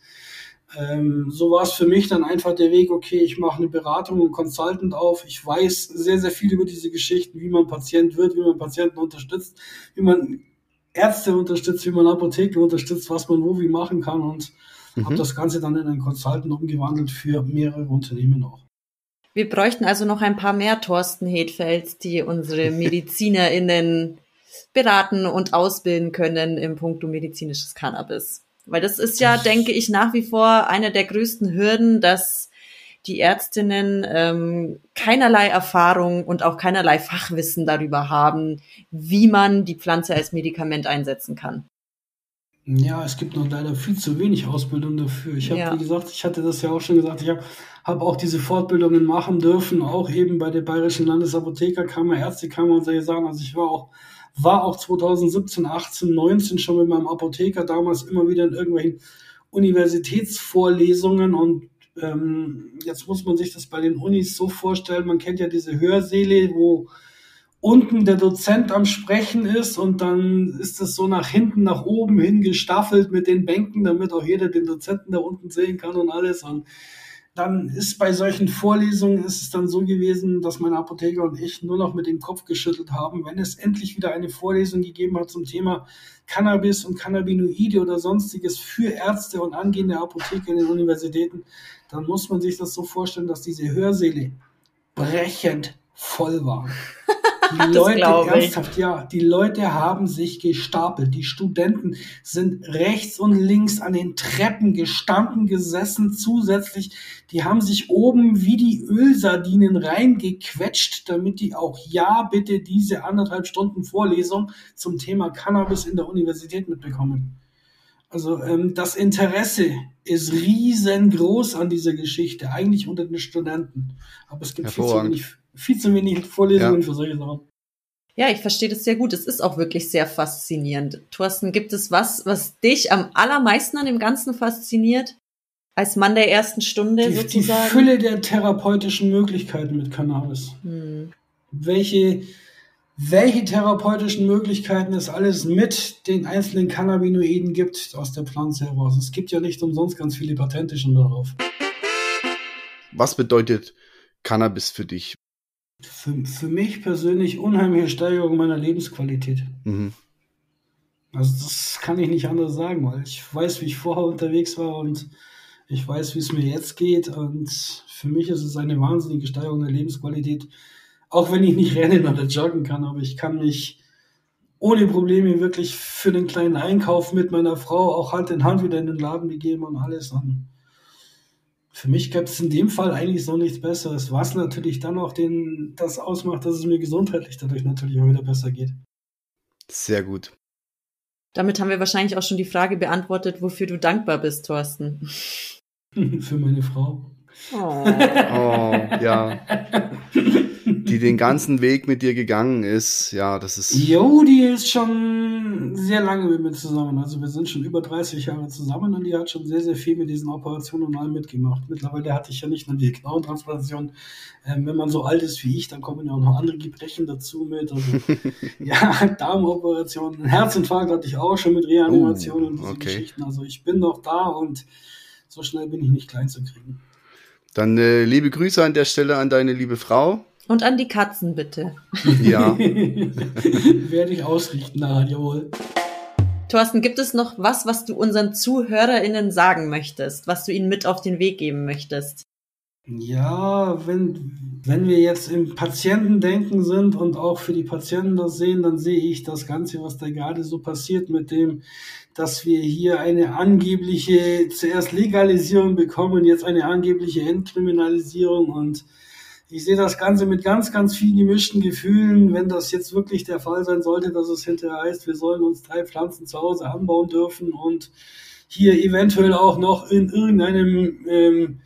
C: ähm, so war es für mich dann einfach der Weg, okay, ich mache eine Beratung und Consultant auf. Ich weiß sehr, sehr viel über diese Geschichten, wie man Patient wird, wie man Patienten unterstützt, wie man Ärzte unterstützt, wie man Apotheken unterstützt, was man wo wie machen kann und mhm. habe das Ganze dann in einen Consultant umgewandelt für mehrere Unternehmen auch.
B: Wir bräuchten also noch ein paar mehr Thorsten Hedfelds, die unsere MedizinerInnen beraten und ausbilden können im Punkto medizinisches Cannabis. Weil das ist ja, denke ich, nach wie vor eine der größten Hürden, dass die Ärztinnen ähm, keinerlei Erfahrung und auch keinerlei Fachwissen darüber haben, wie man die Pflanze als Medikament einsetzen kann.
C: Ja, es gibt noch leider viel zu wenig Ausbildung dafür. Ich habe, ja. wie gesagt, ich hatte das ja auch schon gesagt, ich habe hab auch diese Fortbildungen machen dürfen, auch eben bei der Bayerischen Landesapothekerkammer, Ärztekammer und solche Sachen. Also ich war auch war auch 2017, 18, 19 schon mit meinem Apotheker damals immer wieder in irgendwelchen Universitätsvorlesungen und ähm, jetzt muss man sich das bei den Unis so vorstellen, man kennt ja diese Hörsäle, wo unten der Dozent am Sprechen ist und dann ist das so nach hinten, nach oben hin gestaffelt mit den Bänken, damit auch jeder den Dozenten da unten sehen kann und alles. Und dann ist bei solchen Vorlesungen ist es dann so gewesen, dass mein Apotheker und ich nur noch mit dem Kopf geschüttelt haben, wenn es endlich wieder eine Vorlesung gegeben hat zum Thema Cannabis und Cannabinoide oder sonstiges für Ärzte und angehende Apotheker in den Universitäten, dann muss man sich das so vorstellen, dass diese Hörsäle brechend voll waren. Die Leute, ernsthaft, ja, die Leute haben sich gestapelt. Die Studenten sind rechts und links an den Treppen gestanden, gesessen, zusätzlich. Die haben sich oben wie die Ölsardinen reingequetscht, damit die auch ja bitte diese anderthalb Stunden Vorlesung zum Thema Cannabis in der Universität mitbekommen. Also ähm, das Interesse ist riesengroß an dieser Geschichte, eigentlich unter den Studenten. Aber es gibt viel zu wenig viel zu wenig Vorlesungen ja. für solche Sachen.
B: Ja, ich verstehe das sehr gut. Es ist auch wirklich sehr faszinierend. Thorsten, gibt es was, was dich am allermeisten an dem Ganzen fasziniert? Als Mann der ersten Stunde
C: die,
B: sozusagen?
C: Die Fülle der therapeutischen Möglichkeiten mit Cannabis. Hm. Welche, welche therapeutischen Möglichkeiten es alles mit den einzelnen Cannabinoiden gibt aus der Pflanze heraus. Es gibt ja nicht umsonst ganz viele Patente schon darauf.
D: Was bedeutet Cannabis für dich?
C: Für, für mich persönlich unheimliche Steigerung meiner Lebensqualität. Mhm. Also das kann ich nicht anders sagen, weil ich weiß, wie ich vorher unterwegs war und ich weiß, wie es mir jetzt geht. Und für mich ist es eine wahnsinnige Steigerung der Lebensqualität. Auch wenn ich nicht rennen oder joggen kann, aber ich kann mich ohne Probleme wirklich für den kleinen Einkauf mit meiner Frau auch Hand in Hand wieder in den Laden begeben und alles. Und für mich gab es in dem Fall eigentlich so nichts Besseres, was natürlich dann auch den, das ausmacht, dass es mir gesundheitlich dadurch natürlich auch wieder besser geht.
D: Sehr gut.
B: Damit haben wir wahrscheinlich auch schon die Frage beantwortet, wofür du dankbar bist, Thorsten.
C: Für meine Frau.
D: Oh, oh ja. die den ganzen Weg mit dir gegangen ist. Ja, das ist.
C: Jo, die ist schon sehr lange mit mir zusammen. Also wir sind schon über 30 Jahre zusammen und die hat schon sehr, sehr viel mit diesen Operationen und allem mitgemacht. Mittlerweile hatte ich ja nicht nur die Knauentransplantation. Ähm, wenn man so alt ist wie ich, dann kommen ja auch noch andere Gebrechen dazu mit. Also, ja, Darmoperationen, Herzinfarkt hatte ich auch schon mit Reanimation oh, und diese okay. Geschichten. Also ich bin noch da und so schnell bin ich nicht klein zu kriegen.
D: Dann äh, liebe Grüße an der Stelle an deine liebe Frau.
B: Und an die Katzen bitte.
D: Ja.
C: Werde ich ausrichten, na, jawohl.
B: Thorsten, gibt es noch was, was du unseren ZuhörerInnen sagen möchtest, was du ihnen mit auf den Weg geben möchtest?
C: Ja, wenn, wenn wir jetzt im Patientendenken sind und auch für die Patienten das sehen, dann sehe ich das Ganze, was da gerade so passiert mit dem, dass wir hier eine angebliche, zuerst Legalisierung bekommen, jetzt eine angebliche Entkriminalisierung und ich sehe das Ganze mit ganz, ganz vielen gemischten Gefühlen. Wenn das jetzt wirklich der Fall sein sollte, dass es hinterher heißt, wir sollen uns drei Pflanzen zu Hause anbauen dürfen und hier eventuell auch noch in irgendeinem ähm,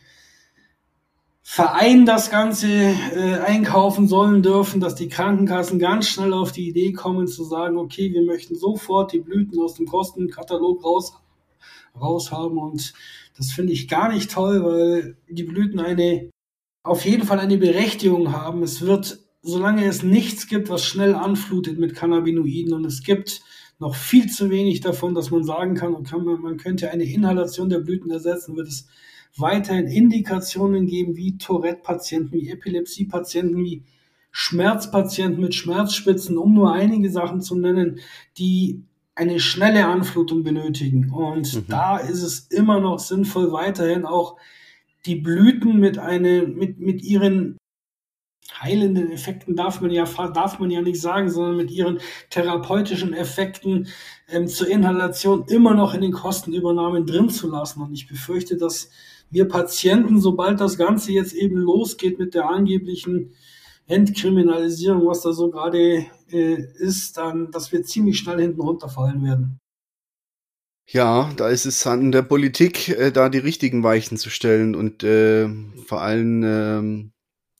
C: Verein das Ganze äh, einkaufen sollen dürfen, dass die Krankenkassen ganz schnell auf die Idee kommen zu sagen, okay, wir möchten sofort die Blüten aus dem Kostenkatalog raus, raus haben und das finde ich gar nicht toll, weil die Blüten eine auf jeden Fall eine Berechtigung haben. Es wird, solange es nichts gibt, was schnell anflutet mit Cannabinoiden und es gibt noch viel zu wenig davon, dass man sagen kann, man könnte eine Inhalation der Blüten ersetzen, wird es weiterhin Indikationen geben, wie Tourette-Patienten, wie Epilepsie-Patienten, wie Schmerzpatienten mit Schmerzspitzen, um nur einige Sachen zu nennen, die eine schnelle Anflutung benötigen. Und mhm. da ist es immer noch sinnvoll, weiterhin auch die Blüten mit, eine, mit, mit ihren heilenden Effekten darf man ja darf man ja nicht sagen, sondern mit ihren therapeutischen Effekten ähm, zur Inhalation immer noch in den Kostenübernahmen drin zu lassen. Und ich befürchte, dass wir Patienten, sobald das Ganze jetzt eben losgeht mit der angeblichen Entkriminalisierung, was da so gerade äh, ist, dann, dass wir ziemlich schnell hinten runterfallen werden.
D: Ja, da ist es an der Politik, äh, da die richtigen Weichen zu stellen und äh, vor allem ähm,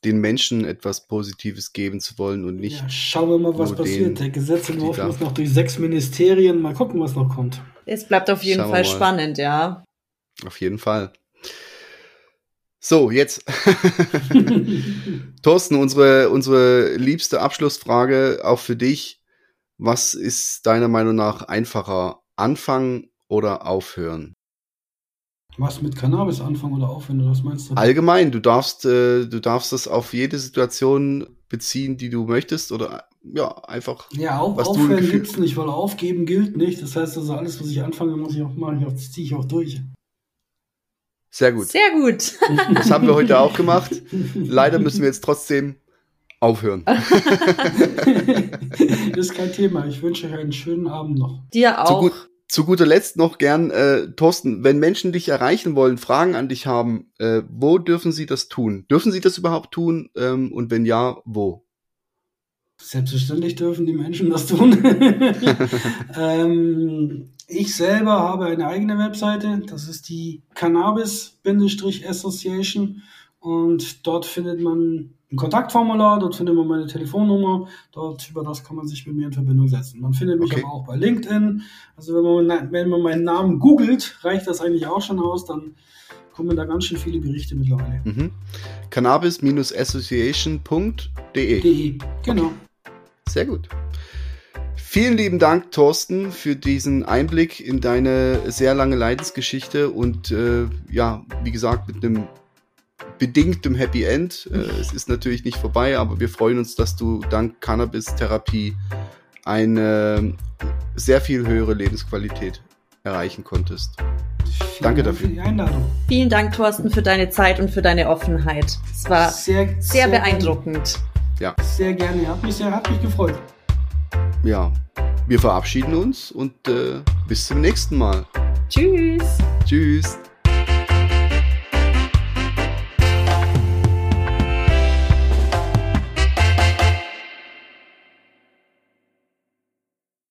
D: den Menschen etwas Positives geben zu wollen und nicht. Ja,
C: schauen wir mal, was passiert. Der Gesetzentwurf muss noch durch sechs Ministerien. Mal gucken, was noch kommt.
B: Es bleibt auf jeden Fall spannend, ja.
D: Auf jeden Fall. So, jetzt. Thorsten, unsere, unsere liebste Abschlussfrage auch für dich. Was ist deiner Meinung nach einfacher? Anfangen oder aufhören?
C: Was mit Cannabis anfangen oder aufhören, was meinst du?
D: Allgemein, du darfst, äh, du darfst das auf jede Situation beziehen, die du möchtest oder ja, einfach.
C: Ja, auch was aufhören gibt's nicht, weil aufgeben gilt nicht. Das heißt also, alles, was ich anfange, muss ich auch machen, das ziehe ich auch durch.
D: Sehr gut.
B: Sehr gut.
D: Das haben wir heute auch gemacht. Leider müssen wir jetzt trotzdem aufhören. das
C: ist kein Thema. Ich wünsche euch einen schönen Abend noch.
B: Dir auch.
D: Zu, gut, zu guter Letzt noch gern, äh, Thorsten, wenn Menschen dich erreichen wollen, Fragen an dich haben, äh, wo dürfen sie das tun? Dürfen sie das überhaupt tun? Ähm, und wenn ja, wo?
C: Selbstverständlich dürfen die Menschen das tun. ähm, ich selber habe eine eigene Webseite, das ist die Cannabis-Association und dort findet man ein Kontaktformular, dort findet man meine Telefonnummer, dort über das kann man sich mit mir in Verbindung setzen. Man findet mich okay. aber auch bei LinkedIn. Also wenn man, wenn man meinen Namen googelt, reicht das eigentlich auch schon aus, dann kommen da ganz schön viele Berichte mittlerweile. Mhm.
D: Cannabis-association.de.
C: Genau. Okay.
D: Sehr gut. Vielen lieben Dank, Thorsten, für diesen Einblick in deine sehr lange Leidensgeschichte und äh, ja, wie gesagt, mit einem bedingtem Happy End. Äh, es ist natürlich nicht vorbei, aber wir freuen uns, dass du dank Cannabis-Therapie eine sehr viel höhere Lebensqualität erreichen konntest. Vielen Danke Dank dafür. Für die
B: Einladung. Vielen Dank, Thorsten, für deine Zeit und für deine Offenheit. Es war sehr, sehr, sehr beeindruckend.
C: Ja. Sehr gerne. Hat mich sehr, hat mich gefreut.
D: Ja. Wir verabschieden uns und äh, bis zum nächsten Mal.
B: Tschüss.
D: Tschüss.